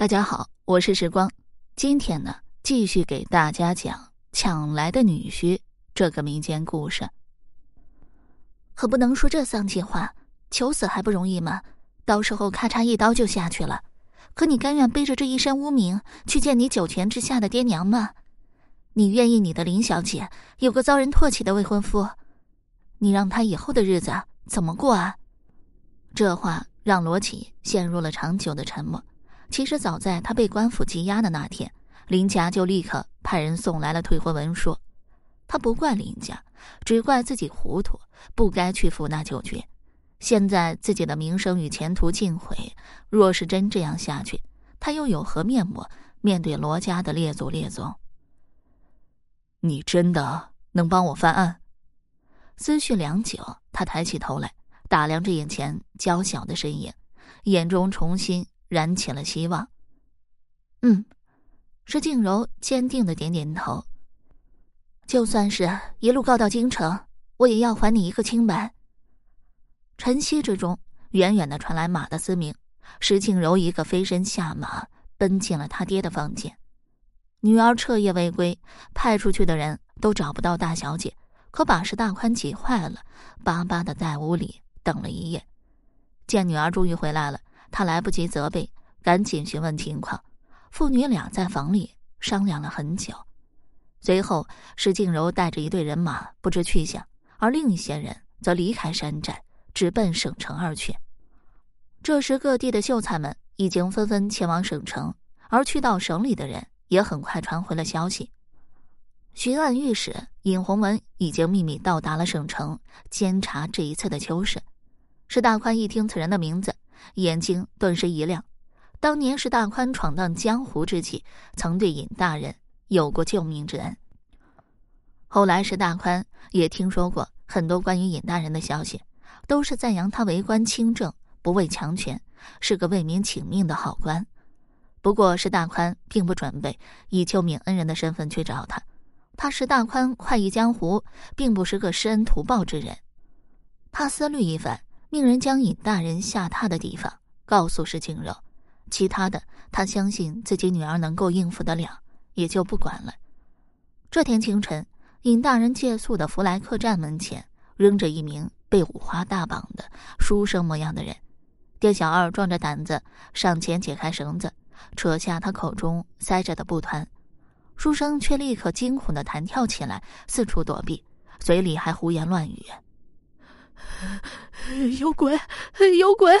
大家好，我是时光。今天呢，继续给大家讲《抢来的女婿》这个民间故事。可不能说这丧气话，求死还不容易吗？到时候咔嚓一刀就下去了。可你甘愿背着这一身污名去见你九泉之下的爹娘吗？你愿意你的林小姐有个遭人唾弃的未婚夫？你让她以后的日子怎么过啊？这话让罗启陷入了长久的沉默。其实早在他被官府羁押的那天，林家就立刻派人送来了退婚文书。他不怪林家，只怪自己糊涂，不该去赴那九绝。现在自己的名声与前途尽毁，若是真这样下去，他又有何面目面对罗家的列祖列宗？你真的能帮我翻案？思绪良久，他抬起头来，打量着眼前娇小的身影，眼中重新。燃起了希望。嗯，石静柔坚定的点点头。就算是一路告到京城，我也要还你一个清白。晨曦之中，远远的传来马的嘶鸣。石静柔一个飞身下马，奔进了他爹的房间。女儿彻夜未归，派出去的人都找不到大小姐，可把石大宽急坏了，巴巴的在屋里等了一夜。见女儿终于回来了。他来不及责备，赶紧询问情况。父女俩在房里商量了很久，随后石静柔带着一队人马不知去向，而另一些人则离开山寨，直奔省城而去。这时，各地的秀才们已经纷纷前往省城，而去到省里的人也很快传回了消息：巡按御史尹洪文已经秘密到达了省城，监察这一次的秋审。石大宽一听此人的名字。眼睛顿时一亮，当年是大宽闯荡江湖之际，曾对尹大人有过救命之恩。后来石大宽也听说过很多关于尹大人的消息，都是赞扬他为官清正，不畏强权，是个为民请命的好官。不过石大宽并不准备以救命恩人的身份去找他，他石大宽快意江湖，并不是个施恩图报之人。他思虑一番。命人将尹大人下榻的地方告诉石静柔，其他的他相信自己女儿能够应付得了，也就不管了。这天清晨，尹大人借宿的福来客栈门前扔着一名被五花大绑的书生模样的人，店小二壮着胆子上前解开绳子，扯下他口中塞着的布团，书生却立刻惊恐的弹跳起来，四处躲避，嘴里还胡言乱语。有鬼！有鬼！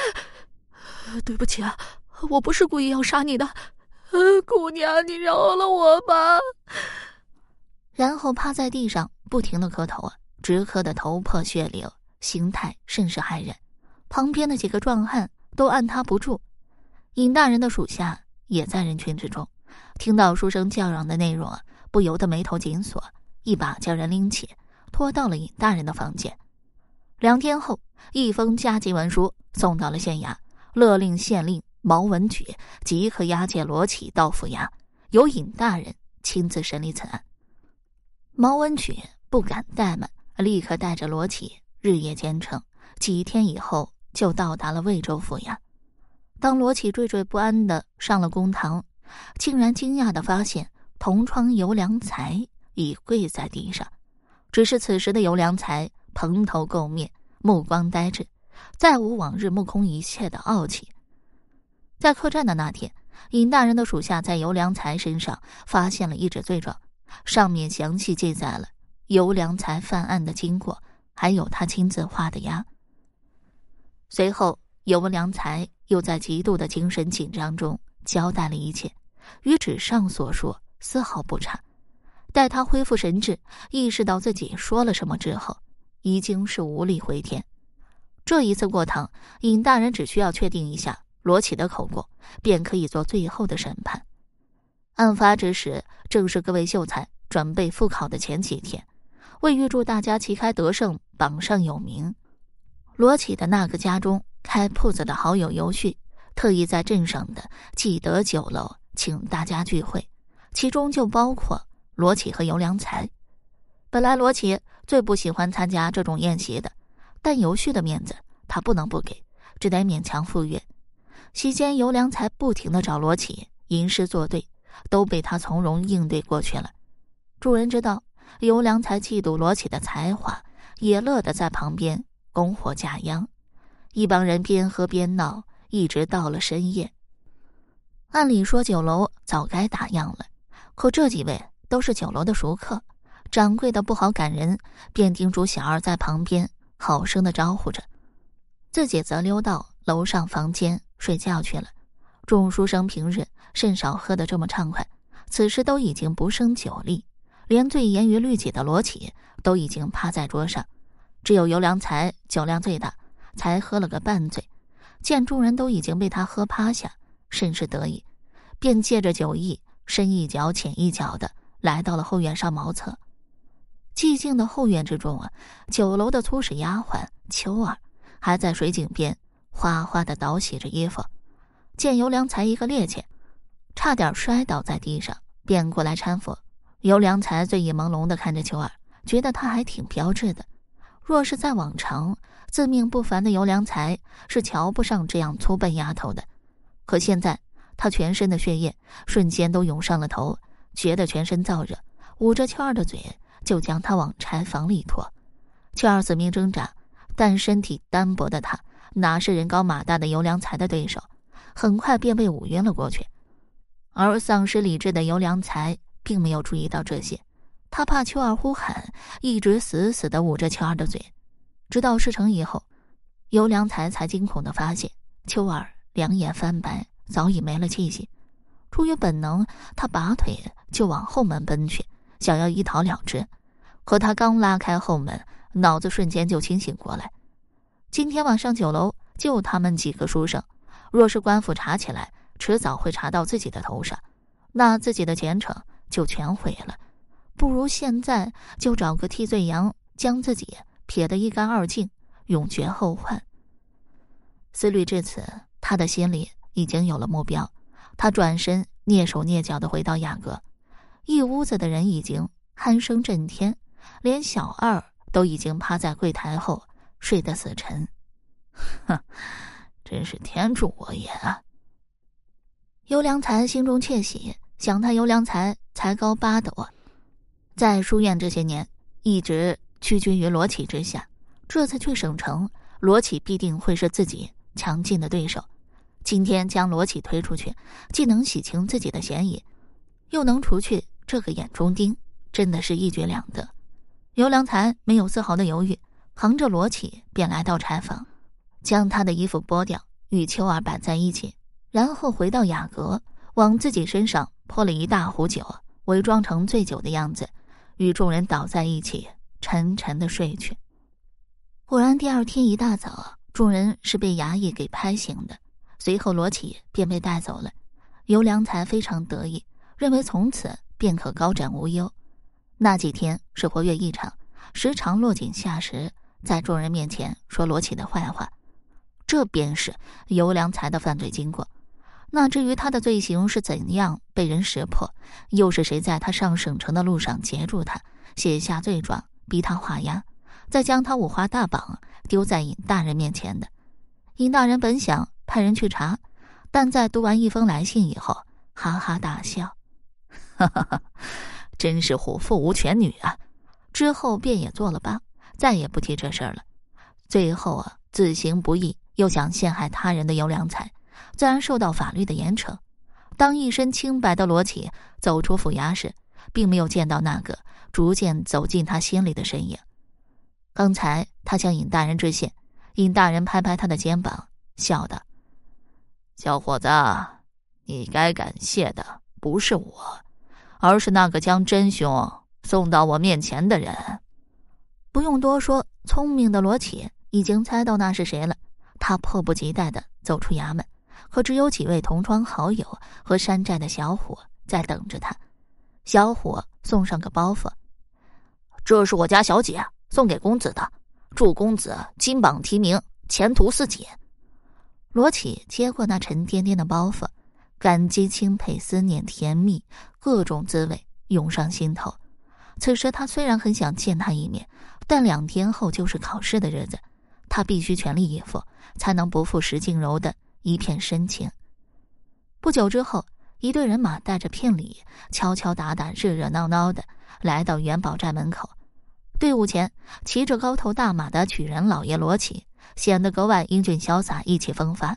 对不起啊，我不是故意要杀你的，姑娘，你饶了我吧。然后趴在地上不停的磕头啊，直磕的头破血流，形态甚是骇人。旁边的几个壮汉都按捺不住，尹大人的属下也在人群之中，听到书生叫嚷的内容啊，不由得眉头紧锁，一把将人拎起，拖到了尹大人的房间。两天后，一封加急文书送到了县衙，勒令县令毛文举即刻押解罗启到府衙，由尹大人亲自审理此案。毛文举不敢怠慢，立刻带着罗启日夜兼程，几天以后就到达了魏州府衙。当罗启惴惴不安的上了公堂，竟然惊讶的发现同窗尤良才已跪在地上，只是此时的尤良才。蓬头垢面，目光呆滞，再无往日目空一切的傲气。在客栈的那天，尹大人的属下在尤良才身上发现了一纸罪状，上面详细记载了尤良才犯案的经过，还有他亲自画的押。随后，尤文良才又在极度的精神紧张中交代了一切，与纸上所说丝毫不差。待他恢复神智，意识到自己说了什么之后。已经是无力回天。这一次过堂，尹大人只需要确定一下罗启的口供，便可以做最后的审判。案发之时，正是各位秀才准备复考的前几天。为预祝大家旗开得胜，榜上有名，罗启的那个家中开铺子的好友尤旭，特意在镇上的济德酒楼请大家聚会，其中就包括罗启和尤良才。本来罗启最不喜欢参加这种宴席的，但尤旭的面子他不能不给，只得勉强赴约。席间，尤良才不停的找罗启吟诗作对，都被他从容应对过去了。众人知道尤良才嫉妒罗启的才华，也乐得在旁边拱火架秧。一帮人边喝边闹，一直到了深夜。按理说酒楼早该打烊了，可这几位都是酒楼的熟客，掌柜的不好赶人，便叮嘱小二在旁边好生的招呼着，自己则溜到楼上房间。睡觉去了。众书生平日甚少喝得这么畅快，此时都已经不胜酒力，连最严于律己的罗启都已经趴在桌上，只有尤良才酒量最大，才喝了个半醉。见众人都已经被他喝趴下，甚是得意，便借着酒意，深一脚浅一脚的来到了后院上茅厕。寂静的后院之中啊，酒楼的粗使丫鬟秋儿还在水井边。哗哗的倒洗着衣服，见尤良才一个趔趄，差点摔倒在地上，便过来搀扶。尤良才醉意朦胧的看着秋儿，觉得她还挺标致的。若是在往常，自命不凡的尤良才是瞧不上这样粗笨丫头的。可现在，他全身的血液瞬间都涌上了头，觉得全身燥热，捂着秋儿的嘴，就将他往柴房里拖。秋儿死命挣扎，但身体单薄的她。哪是人高马大的尤良才的对手？很快便被捂晕了过去。而丧失理智的尤良才并没有注意到这些，他怕秋儿呼喊，一直死死的捂着秋儿的嘴。直到事成以后，尤良才才惊恐的发现秋儿两眼翻白，早已没了气息。出于本能，他拔腿就往后门奔去，想要一逃了之。可他刚拉开后门，脑子瞬间就清醒过来。今天晚上酒楼就他们几个书生，若是官府查起来，迟早会查到自己的头上，那自己的前程就全毁了。不如现在就找个替罪羊，将自己撇得一干二净，永绝后患。思虑至此，他的心里已经有了目标。他转身蹑手蹑脚的回到雅阁，一屋子的人已经鼾声震天，连小二都已经趴在柜台后。睡得死沉，哼，真是天助我也！尤良才心中窃喜，想他尤良才才高八斗，在书院这些年一直屈居于罗启之下，这次去省城，罗启必定会是自己强劲的对手。今天将罗启推出去，既能洗清自己的嫌疑，又能除去这个眼中钉，真的是一举两得。尤良才没有丝毫的犹豫。扛着罗启便来到柴房，将他的衣服剥掉，与秋儿摆在一起，然后回到雅阁，往自己身上泼了一大壶酒，伪装成醉酒的样子，与众人倒在一起，沉沉的睡去。果然，第二天一大早，众人是被衙役给拍醒的。随后，罗启便被带走了。尤良才非常得意，认为从此便可高枕无忧。那几天是活跃异常，时常落井下石。在众人面前说罗启的坏话，这便是尤良才的犯罪经过。那至于他的罪行是怎样被人识破，又是谁在他上省城的路上截住他，写下罪状，逼他画押，再将他五花大绑丢在尹大人面前的？尹大人本想派人去查，但在读完一封来信以后，哈哈大笑：“哈哈哈，真是虎父无犬女啊！”之后便也做了罢。再也不提这事儿了。最后啊，自行不义又想陷害他人的尤良才，自然受到法律的严惩。当一身清白的罗启走出府衙时，并没有见到那个逐渐走进他心里的身影。刚才他向尹大人致谢，尹大人拍拍他的肩膀，笑道：“小伙子，你该感谢的不是我，而是那个将真凶送到我面前的人。”不用多说，聪明的罗启已经猜到那是谁了。他迫不及待的走出衙门，可只有几位同窗好友和山寨的小伙在等着他。小伙送上个包袱：“这是我家小姐送给公子的，祝公子金榜题名，前途似锦。”罗启接过那沉甸甸的包袱，感激钦佩、思念甜蜜，各种滋味涌上心头。此时他虽然很想见他一面。但两天后就是考试的日子，他必须全力以赴，才能不负石静柔的一片深情。不久之后，一队人马带着聘礼，敲敲打打、热热闹闹的来到元宝寨门口。队伍前骑着高头大马的曲人老爷罗启，显得格外英俊潇洒、意气风发。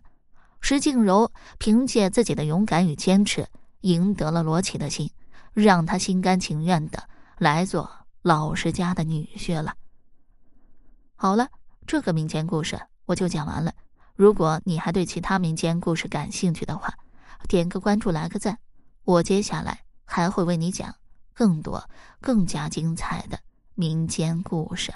石静柔凭借自己的勇敢与坚持，赢得了罗琦的心，让他心甘情愿的来做老石家的女婿了。好了，这个民间故事我就讲完了。如果你还对其他民间故事感兴趣的话，点个关注，来个赞，我接下来还会为你讲更多、更加精彩的民间故事。